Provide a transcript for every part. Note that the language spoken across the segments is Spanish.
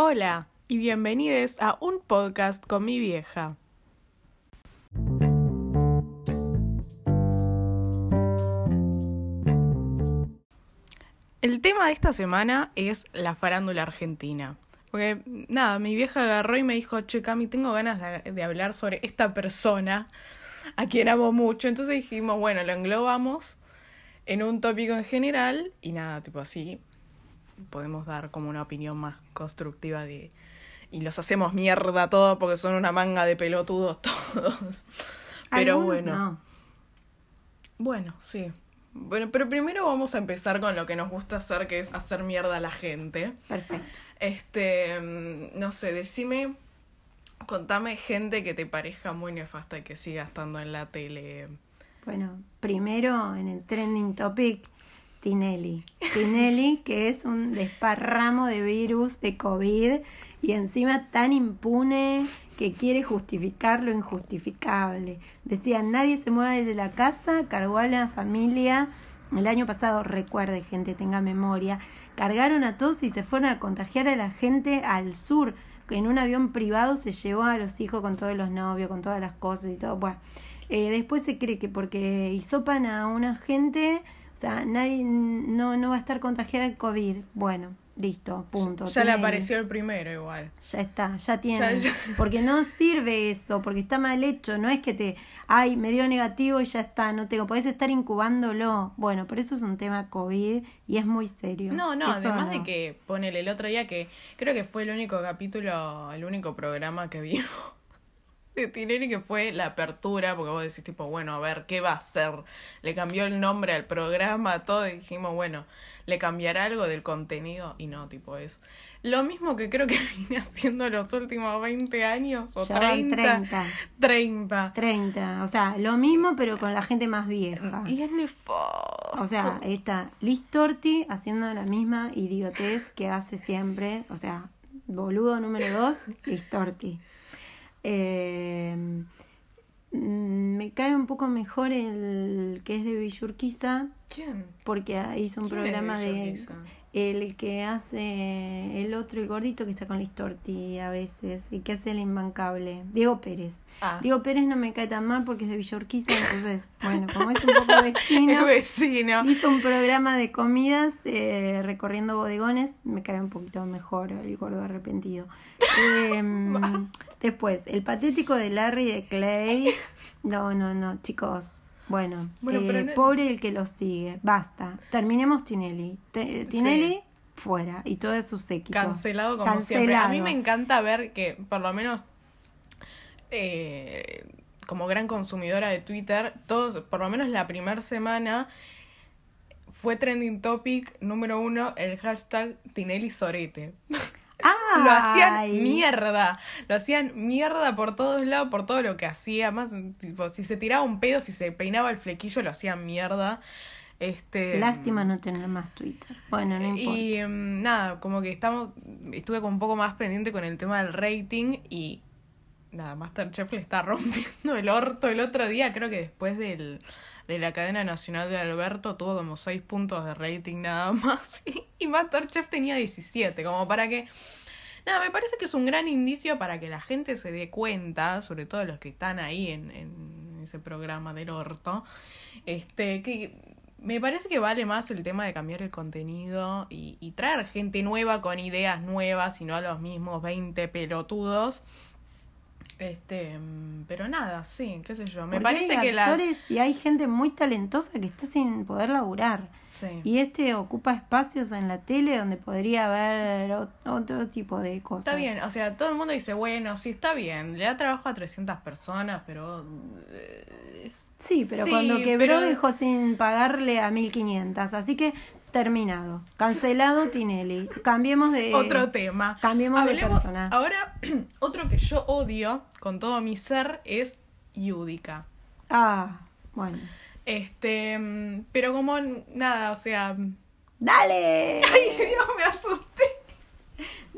Hola y bienvenidos a un podcast con mi vieja. El tema de esta semana es la farándula argentina. Porque nada, mi vieja agarró y me dijo, che, Cami, tengo ganas de, de hablar sobre esta persona a quien amo mucho. Entonces dijimos, bueno, lo englobamos en un tópico en general y nada, tipo así podemos dar como una opinión más constructiva de y los hacemos mierda todos porque son una manga de pelotudos todos. Pero bueno. no. Bueno, sí. Bueno, pero primero vamos a empezar con lo que nos gusta hacer, que es hacer mierda a la gente. Perfecto. Este, mm, no sé, decime, contame gente que te parezca muy nefasta y que siga estando en la tele. Bueno, primero en el trending topic, Tinelli. Tinelli, que es un desparramo de virus, de COVID, y encima tan impune que quiere justificar lo injustificable. Decía, nadie se mueve de la casa, cargó a la familia. El año pasado, recuerde gente, tenga memoria, cargaron a todos y se fueron a contagiar a la gente al sur. En un avión privado se llevó a los hijos con todos los novios, con todas las cosas y todo. Bueno, eh, después se cree que porque hisopan a una gente, o sea, nadie no, no va a estar contagiada de COVID. Bueno, listo, punto. Ya le apareció el primero igual. Ya está, ya tiene. Ya- ya. Porque no sirve eso, porque está mal hecho. No es que te, ay, me dio negativo y ya está, no tengo. Podés estar incubándolo. Bueno, por eso es un tema COVID y es muy serio. No, no, Eso además no. de que ponele el otro día que creo que fue el único capítulo, el único programa que vimos de Tinelli que fue la apertura, porque vos decís tipo, bueno, a ver, ¿qué va a hacer? Le cambió el nombre al programa, todo, y dijimos, bueno, ¿le cambiará algo del contenido? Y no, tipo, es lo mismo que creo que vine haciendo los últimos 20 años, o Ya van 30. 30. 30. 30. O sea, lo mismo, pero con la gente más vieja. Y es nefasto. O sea, está Liz Torti haciendo la misma idiotez que hace siempre. O sea, boludo número dos, Liz Torti. Eh, me cae un poco mejor el que es de Villurquiza, ¿Quién? porque hizo un ¿Quién es programa de el que hace el otro, el gordito que está con Liz Torti a veces, y que hace el imbancable, Diego Pérez. Ah. Diego Pérez no me cae tan mal porque es de Villurquiza, entonces, bueno, como es un poco vecino, hizo un programa de comidas eh, recorriendo bodegones, me cae un poquito mejor el gordo arrepentido. Basta. Después, el patético de Larry de Clay, no, no, no, chicos. Bueno, Bueno, eh, pero no- pobre el que lo sigue. Basta. Terminemos Tinelli. Tinelli fuera y todo su séquito. Cancelado como siempre. A mí me encanta ver que, por lo menos, eh, como gran consumidora de Twitter, todos, por lo menos la primera semana, fue trending topic número uno el hashtag Tinelli Sorete. Lo hacían mierda. Lo hacían mierda por todos lados, por todo lo que hacía. Más, tipo, si se tiraba un pedo, si se peinaba el flequillo, lo hacían mierda. Este, Lástima no tener más Twitter. Bueno, no importa. y em, nada, como que estamos, estuve como un poco más pendiente con el tema del rating y nada, Masterchef le está rompiendo el orto. El otro día, creo que después del, de la cadena nacional de Alberto, tuvo como 6 puntos de rating nada más. Y, y Masterchef tenía 17, como para que... Nada, me parece que es un gran indicio para que la gente se dé cuenta, sobre todo los que están ahí en, en ese programa del orto, este, que me parece que vale más el tema de cambiar el contenido y, y traer gente nueva con ideas nuevas y no a los mismos 20 pelotudos. Este, pero nada, sí, qué sé yo. Me Porque parece hay que la. actores y hay gente muy talentosa que está sin poder laburar. Sí. Y este ocupa espacios en la tele donde podría haber ot- otro tipo de cosas. Está bien, o sea, todo el mundo dice, bueno, sí está bien, le da trabajo a 300 personas, pero... eh, es- Sí, pero Sí, cuando quebró pero- dejó sin pagarle a 1500. Así que terminado. Cancelado Tinelli. Cambiemos de. Otro tema. cambiemos de persona. Ahora, otro que yo odio con todo mi ser es Yudica. Ah, bueno. Este, mm, pero como nada, o sea... ¡Dale! ¡Ay, Dios, me asusté!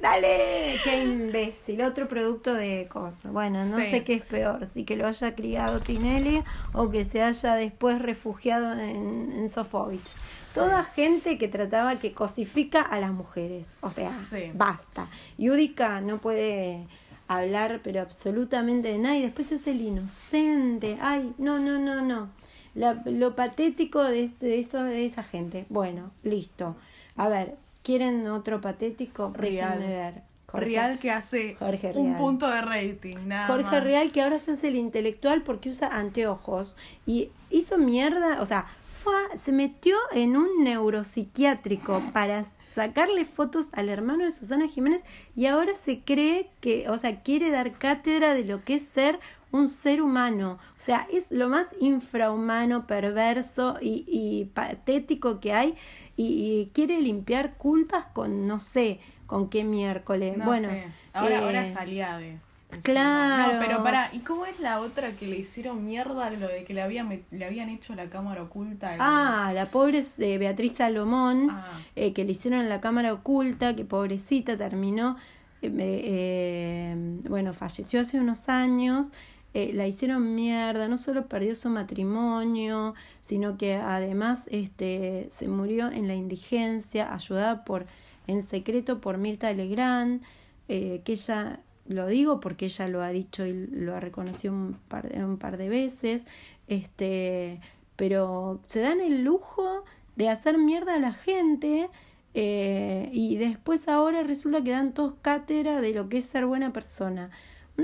Dale, qué imbécil. Otro producto de cosas. Bueno, no Sí. sé qué es peor, si que lo haya criado Tinelli o que se haya después refugiado en, en Sofovich. Toda gente que trataba que cosifica a las mujeres. O sea, Sí. basta. Yudica no puede hablar, pero absolutamente de nada. Y después es el inocente. Ay, no, no, no, no. La- lo patético de, este- de, eso, de esa gente. Bueno, listo. A ver, ¿quieren otro patético? Real. Déjenme ver. Jorge- Real que hace Jorge un punto de rating, nada Jorge más. Real que ahora se hace el intelectual porque usa anteojos y hizo mierda, o sea, fue se metió en un neuropsiquiátrico para sacarle fotos al hermano de Susana Jiménez y ahora se cree que, o sea, quiere dar cátedra de lo que es ser un ser humano. O sea, es lo más infrahumano, perverso y, y patético que hay y, y quiere limpiar culpas con, no sé, con qué miércoles. No bueno, sé. Ahora, eh, ahora salía de. encima. claro. No, pero para, ¿y cómo es la otra que le hicieron mierda lo de que le, había le habían hecho la cámara oculta? Ah, la pobre eh, Beatriz Salomón, Ah. eh, que le hicieron la cámara oculta, que pobrecita terminó, eh, eh, bueno, falleció hace unos años, eh, la hicieron mierda, no solo perdió su matrimonio, sino que además este, se murió en la indigencia, ayudada por, en secreto por Mirta Legrand, eh, que ella, lo digo porque ella lo ha dicho y lo ha reconocido un par de, un par de veces, este, pero se dan el lujo de hacer mierda a la gente eh, y después ahora resulta que dan todos cátedra de lo que es ser buena persona.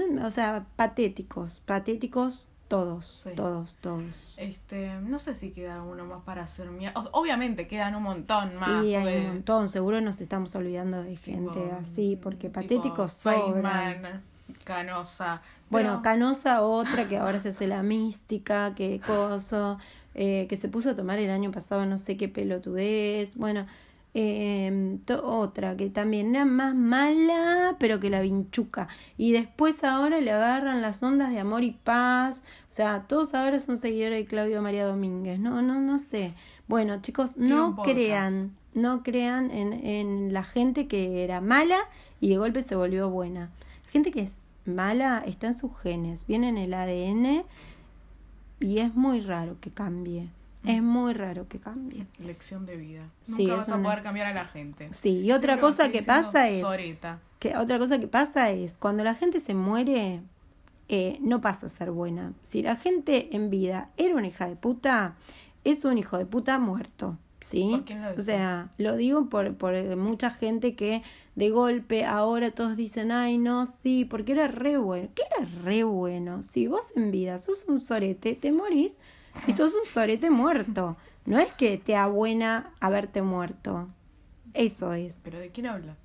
Una- O sea, patéticos, patéticos todos, Sí. todos, todos. Este, no sé si queda uno más para hacer mierda. Obviamente quedan un montón más. Sí, hay un montón, seguro nos estamos olvidando de gente tipo, así, porque patéticos sobran. Canosa. Bueno, Pero- Canosa, otra que ahora se hace la mística, que coso, eh, que se puso a tomar el año pasado no sé qué pelotudez. Bueno, eh, otra que también era más mala, pero que la vinchuca. Y después ahora le agarran las ondas de amor y paz. O sea, todos ahora son seguidores de Claudio María Domínguez. No, no, no sé. Bueno, chicos, no crean, no crean en, en la gente que era mala y de golpe se volvió buena. Gente que es mala está en sus genes, viene en el ADN y es muy raro que cambie. Es muy raro que cambie. Lección de vida. Sí, Nunca vas a una- poder cambiar a la gente. Sí, y otra Siempre cosa que pasa es soreta. que otra cosa que pasa es cuando la gente se muere eh, no pasa a ser buena. Si la gente en vida era una hija de puta, es un hijo de puta muerto. ¿Sí? ¿Por quién lo o sea, lo digo por, por mucha gente que de golpe ahora todos dicen, ay, no, sí, porque era re bueno. ¿Qué era re bueno? Si vos en vida sos un sorete, te morís y sos un sorete muerto. No es que te abuena haberte muerto. Eso es. ¿Pero de quién hablas?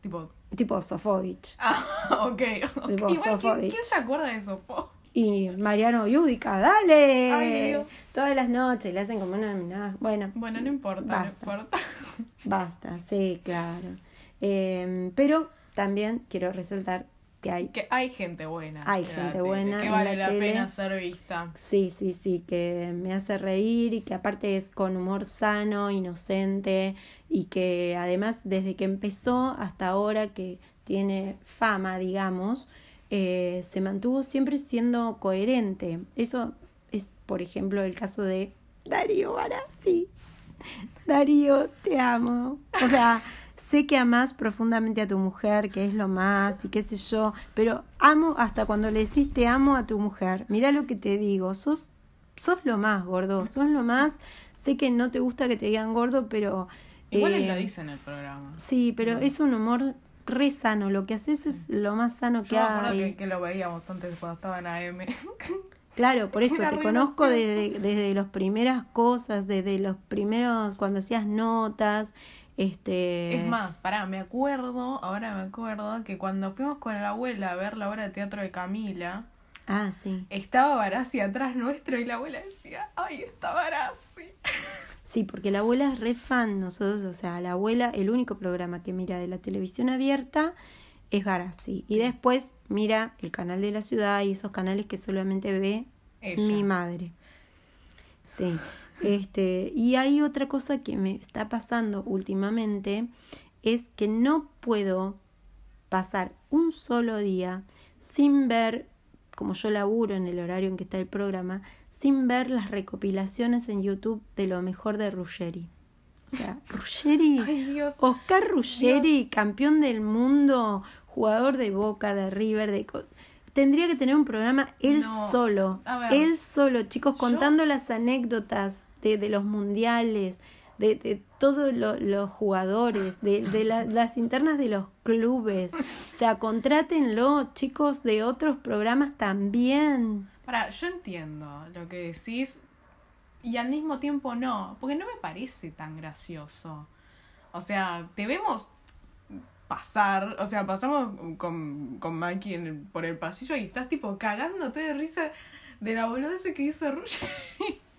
Tipo. Tipo Sofovich. Ah, ok. ok. Tipo Igual, ¿quién, Sofovich. quién se acuerda de Sofo? Y Mariano Yudica, dale. Ay, Dios. Todas las noches le hacen como una homenaje. Bueno, Bueno, no importa, Basta. no importa. basta, sí, claro. Eh, pero también quiero resaltar que hay, Que hay gente buena. Hay gente tele, buena Que vale la pena ser vista. sí, sí, sí, que me hace reír y que aparte es con humor sano, inocente y que además desde que empezó hasta ahora que tiene fama, digamos, eh, se mantuvo siempre siendo coherente. Eso es, por ejemplo, el caso de Darío Barassi. Darío, te amo. O sea, sé que amás profundamente a tu mujer, que es lo más y qué sé yo, pero amo hasta cuando le decís te amo a tu mujer. Mira lo que te digo, sos, sos lo más, gordo, sos lo más. Sé que no te gusta que te digan gordo, pero... Igual eh, él lo dice en el programa. Sí, pero es un humor re sano. Lo que haces es lo más sano que Yo me hay. que, que lo veíamos antes cuando estaba en AM. Claro, por eso Era te conozco desde, desde las primeras cosas, desde los primeros, cuando hacías notas, este... Es más, pará, me acuerdo, ahora me acuerdo, que cuando fuimos con la abuela a ver la obra de teatro de Camila, Ah, sí. estaba Barassi atrás nuestro y la abuela decía, ¡ay, está Barassi! Sí, porque la abuela es re fan, nosotros, o sea, la abuela, el único programa que mira de la televisión abierta es Barassi. Y después mira el canal de la ciudad y esos canales que solamente ve Ella. mi madre. Sí. Este, y hay otra cosa que me está pasando últimamente, es que no puedo pasar un solo día sin ver, como yo laburo en el horario en que está el programa, sin ver las recopilaciones en YouTube de lo mejor de Ruggeri. O sea, Ruggeri, Ay. Oscar Ruggeri, campeón del mundo, jugador de Boca, de River, de... Tendría que tener un programa él No. solo, él solo, chicos, Yo- contando las anécdotas de, de los mundiales, de, de todos lo- los jugadores, de, de la- las internas de los clubes. O sea, contrátenlo, chicos, de otros programas también. Para, yo entiendo lo que decís y al mismo tiempo no, porque no me parece tan gracioso. O sea, te vemos pasar, o sea, pasamos con, con Mikey en el- por el pasillo y estás tipo cagándote de risa de la boludez que hizo Ruggeri.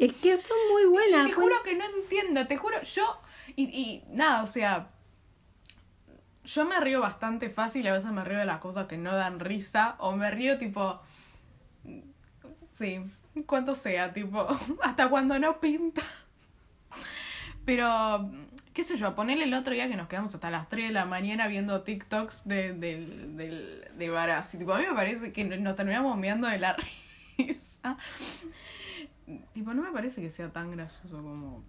Es que son muy buenas. te juro que no entiendo, te juro, yo, y, y nada, o sea, yo me río bastante fácil, a veces me río de las cosas que no dan risa, o me río tipo, sí, cuanto sea, tipo, hasta cuando no pinta. Pero, qué sé yo, ponerle el otro día que nos quedamos hasta las 3 de la mañana viendo TikToks de, del, del, de Barassi. Tipo, a mí me parece que nos terminamos meando de la risa. Tipo, no me parece que sea tan gracioso como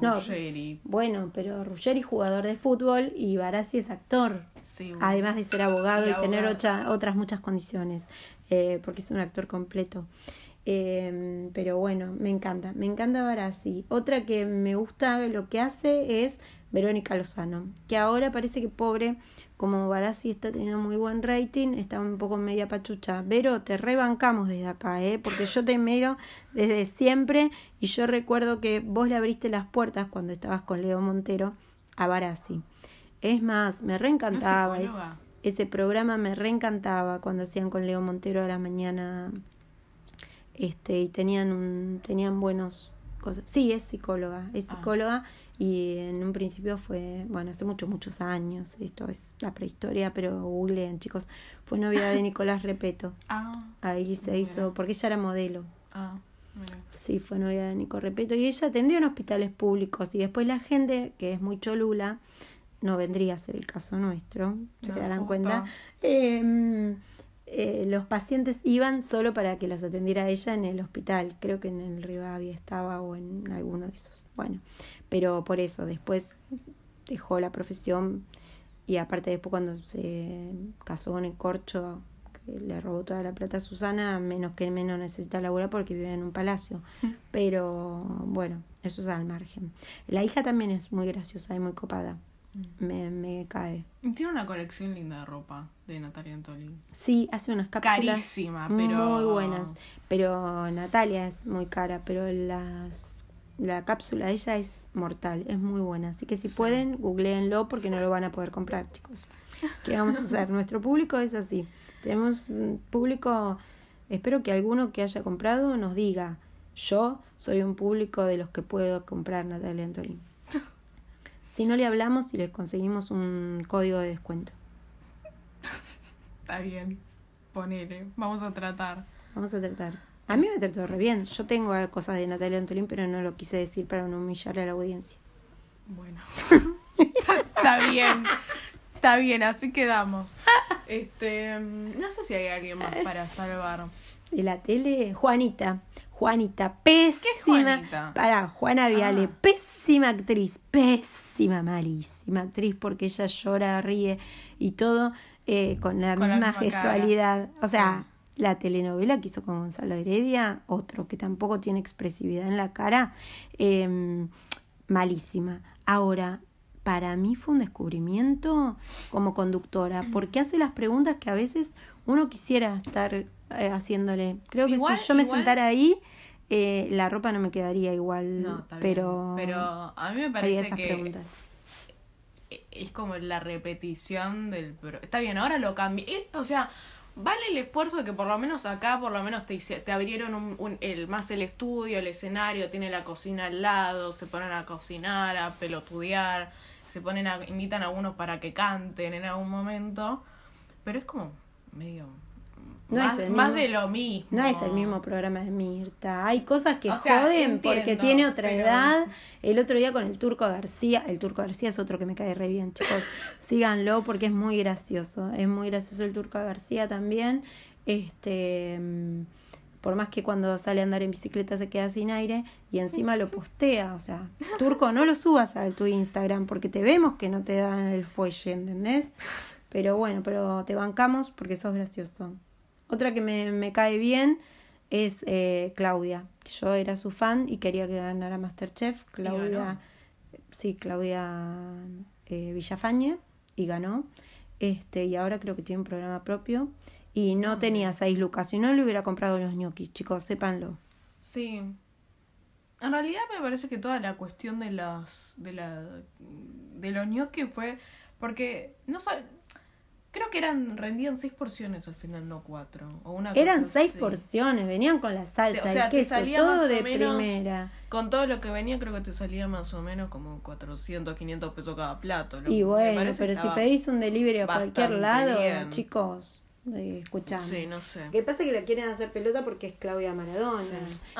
No. Ruggeri. Bueno, pero Ruggeri jugador de fútbol y Barassi es actor. Sí, Además de ser abogado y, Y tener ocha- otras muchas condiciones, eh, porque es un actor completo. Eh, pero bueno, me encanta, me encanta Barassi. Otra que me gusta lo que hace es Verónica Lozano, que ahora parece que pobre, como Barassi está teniendo muy buen rating, está un poco media pachucha. Vero, te rebancamos desde acá, ¿eh? porque yo te miro desde siempre y yo recuerdo que vos le abriste las puertas cuando estabas con Leo Montero a Barassi. Es más, me ¿No es reencantaba. es- psicóloga? ese programa me reencantaba cuando hacían con Leo Montero a la mañana. Este, y tenían un, tenían buenos cosas. Sí, es psicóloga, es Ah. psicóloga y en un principio fue, bueno, hace muchos, muchos años, esto es la prehistoria, pero googleen chicos, fue novia de Nicolás Repeto. Ah, Ahí se Mira. hizo, porque ella era modelo. ah, mira. Sí, fue novia de Nico Repeto y ella atendió en hospitales públicos y después la gente, que es muy cholula, no vendría a ser el caso nuestro, se No, darán justo. cuenta, eh, eh, los pacientes iban solo para que las atendiera ella en el hospital, creo que en el Rivadavia estaba o en alguno de esos. Bueno, pero por eso después dejó la profesión y aparte después cuando se casó con el corcho que le robó toda la plata a Susana, menos que menos necesita laburar porque vive en un palacio. Pero bueno, eso es al margen. La hija también es muy graciosa y muy copada. Me, me cae. Y Tiene una colección linda de ropa de Natalia Antolín. Sí, hace unas cápsulas Carísima, pero. muy buenas. Pero Natalia es muy cara, pero las la cápsula de ella es mortal, es muy buena. Así que si Sí. pueden, googleenlo porque no lo van a poder comprar, chicos. ¿Qué vamos a hacer? Nuestro público es así. Tenemos un público, espero que alguno que haya comprado nos diga, yo soy un público de los que puedo comprar Natalia Antolín. Si no le hablamos y le conseguimos un código de descuento. Está bien. Ponele. Vamos a tratar. Vamos a tratar. A mí me trató re bien. Yo tengo cosas de Natalia Antolín, pero no lo quise decir para no humillarle a la audiencia. Bueno. Está bien. Está bien, así quedamos. Este. No sé si hay alguien más para salvar. De la tele, Juanita. Juanita, pésima. Juanita? Para, Juana Viale, Ah. pésima actriz, pésima, malísima actriz, porque ella llora, ríe y todo eh, con la Con la misma gestualidad. O sea, Sí. la telenovela que hizo con Gonzalo Heredia, otro que tampoco tiene expresividad en la cara, eh, malísima. Ahora, para mí fue un descubrimiento como conductora, porque hace las preguntas que a veces uno quisiera estar eh, haciéndole. Creo que Igual- si yo me igual- sentara ahí, eh, la ropa no me quedaría igual, No, pero, bien. Pero a mí me parece esas que preguntas. es como la repetición del... pro- Está bien, ahora lo cambié. Eh, O sea, vale el esfuerzo de que por lo menos acá, por lo menos te, te abrieron un, un- el, más el estudio, el escenario, tiene la cocina al lado, se ponen a cocinar, a pelotudear, se ponen a... invitan a unos para que canten en algún momento. Pero es como medio No más, es el más mismo- de lo mismo. No es el mismo programa de Mirta. Hay cosas que O sea, joden entiendo, porque tiene otra pero- edad. El otro día con el Turco García. El Turco García es otro que me cae re bien, chicos. Síganlo porque es muy gracioso. Es muy gracioso el Turco García también. Este. mm, Por más que cuando sale a andar en bicicleta se queda sin aire y encima lo postea. O sea, Turco, no lo subas a tu Instagram porque te vemos que no te dan el fuelle, ¿entendés? Pero bueno, pero te bancamos porque sos gracioso. Otra que me, me cae bien es eh, Claudia. Yo era su fan y quería que ganara Masterchef. Claudia, sí, Claudia eh, Villafañe y ganó. Este, y ahora creo que tiene un programa propio. Y no tenía seis lucas. Si no le hubiera comprado los ñoquis, chicos, sépanlo. Sí. En realidad me parece que toda la cuestión de las de la de los gnocchi fue porque no sé, creo que eran rendían seis porciones al final, no cuatro o una Eran cosa seis así. porciones, venían con la salsa, O sea, el te queso, salía todo más o de menos- primera. Con todo lo que venía creo que te salía más o menos como 400, 500 pesos cada plato. lo- Y bueno, pero si pedís un delivery a cualquier lado, bien. chicos, eh, escuchame. Sí, no sé. Que pasa que la quieren hacer pelota porque es Claudia Maradona. Sí.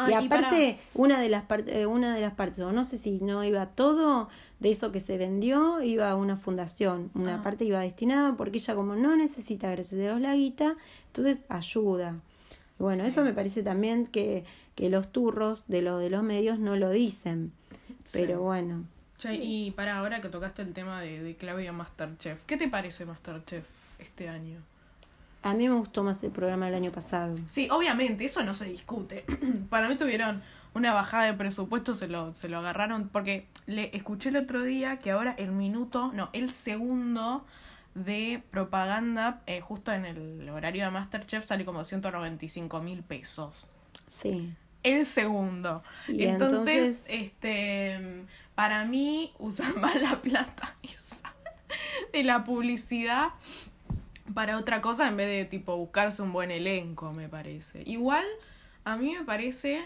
y y aparte, una de las partes, eh, una de las partes, o no sé si no iba todo de eso que se vendió, iba a una fundación. Una Ah. parte iba destinada porque ella como no necesita, gracias a Dios, la guita, entonces ayuda. Y bueno, Sí. eso me parece también que, que los turros de los de los medios no lo dicen. Pero bueno. Che, y para ahora que tocaste el tema de, de Claudia Masterchef, ¿qué te parece Masterchef este año? A mí me gustó más el programa del año pasado. Sí, obviamente, eso no se discute. Para mí tuvieron una bajada de presupuesto, se lo, se lo agarraron, porque le escuché el otro día que ahora el minuto, no, el segundo de propaganda, eh, justo en el horario de Masterchef, sale como 195 mil pesos. Sí. El segundo. Y entonces, entonces- este, para mí, usan más la plata esa de la publicidad para otra cosa en vez de tipo buscarse un buen elenco, me parece. Igual, a mí me parece,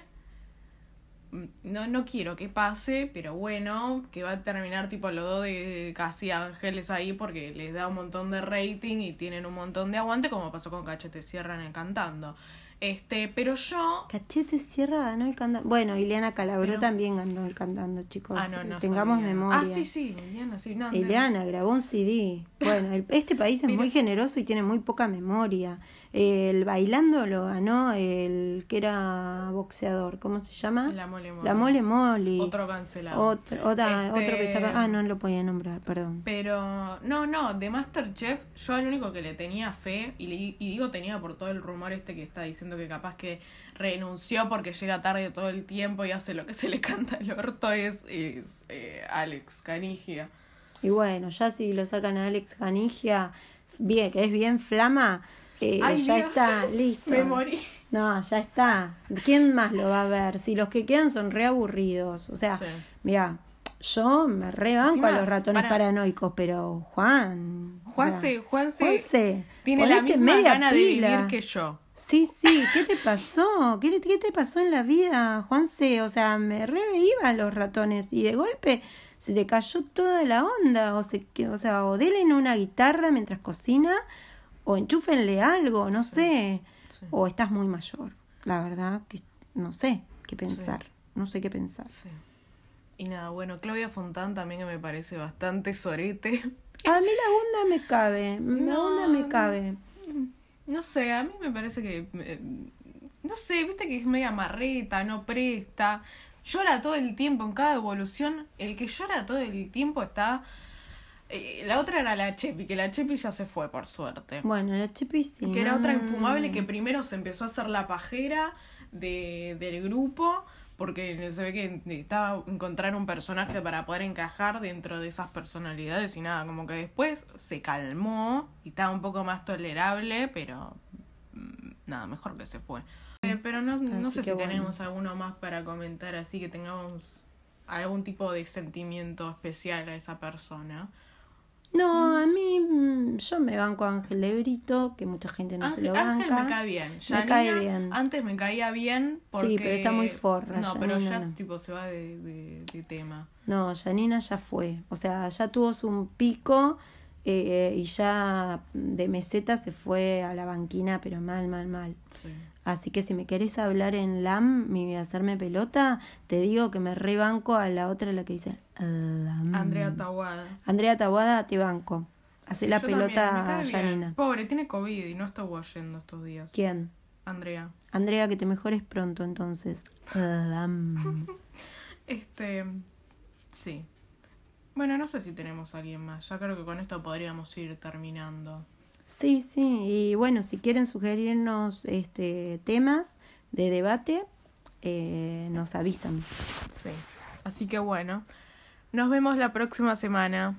mm, no, no quiero que pase, pero bueno, que va a terminar tipo los dos de casi ángeles ahí porque les da un montón de rating y tienen un montón de aguante, como pasó con Cachete Sierra en cantando. Este, pero yo Cachete Sierra ganó el cantando. Bueno, Ileana Calabró Pero- también ganó el cantando, chicos. Ah, no, no Tengamos sabía. memoria. Ah, sí, sí, no. Ileana grabó un CD. Bueno, el- este país es Pero- muy generoso y tiene muy poca memoria. El bailando lo ganó el que era boxeador. ¿Cómo se llama? La mole mole. La mole mole. Otro cancelado. Otro, otra, Este- otro que está. Ah, no lo podía nombrar, perdón. Pero, no, no, de Masterchef, yo al único que le tenía fe, y, le- y digo tenía por todo el rumor este que está diciendo que capaz que renunció porque llega tarde todo el tiempo y hace lo que se le canta el orto, es, es eh, Alex Canigia. Y bueno, ya si lo sacan a Alex Canigia, bien, que es bien flama, Ay, ya Dios, está, listo. Me morí. No, ya está. ¿Quién más lo va a ver? Si los que quedan son re aburridos. O sea, Sí. mira, yo me rebanco Encima, a los ratones para- paranoicos, pero Juan. o Juanse, sea, Juanse, Juanse, tiene la misma gana pila. de vivir que yo. Sí, sí, ¿qué te pasó? ¿Qué, qué te pasó en la vida, Juanse? O sea, me re iban los ratones y de golpe se te cayó toda la onda. O, se, o sea, o denle una guitarra mientras cocina o enchúfenle algo, no Sí. sé. Sí. O estás muy mayor, la verdad, que no sé qué pensar. No sé qué pensar. Y nada, bueno, Claudia Fontán también que me parece bastante sorete. A mí la onda me cabe, la No, onda me cabe. No sé, a mí me parece que. eh, no sé, viste que es media marreta, no presta. Llora todo el tiempo en cada evolución. El que llora todo el tiempo está. Eh, la otra era la Chepi, que la Chepi ya se fue, por suerte. Bueno, la Chepi sí. que era otra infumable que primero se empezó a hacer la pajera de, del grupo. Porque se ve que necesitaba encontrar un personaje para poder encajar dentro de esas personalidades y nada, como que después se calmó y estaba un poco más tolerable, pero mm, nada, mejor que se fue. Eh, pero no, no sé si bueno. tenemos alguno más para comentar, así que tengamos algún tipo de sentimiento especial a esa persona. No, a mí mm, yo me banco a Ángel de Brito, que mucha gente no se Ángel, lo Ángel banca. me cae bien. Me cae bien. Antes me caía bien porque... Sí, pero está muy forra, No, pero ya no. tipo se va de, de, de tema. No, Janina ya fue. O sea, ya tuvo su pico eh, y ya de meseta se fue a la banquina, pero mal, mal, mal. Sí. Así que si me querés hablar en LAM y hacerme pelota, te digo que me rebanco a la otra, la que dice LAM. Andrea Tawada. Andrea Tawada, te banco. Hace Sí, la pelota a. Janina. Pobre, tiene COVID y no estuvo yendo estos días. ¿Quién? Andrea. Andrea, que te mejores pronto entonces. LAM. Este. Sí. Bueno, no sé si tenemos a alguien más. Ya creo que con esto podríamos ir terminando. Sí, sí, y bueno, si quieren sugerirnos este temas de debate, eh, nos avisan. Sí. Así que bueno. Nos vemos la próxima semana.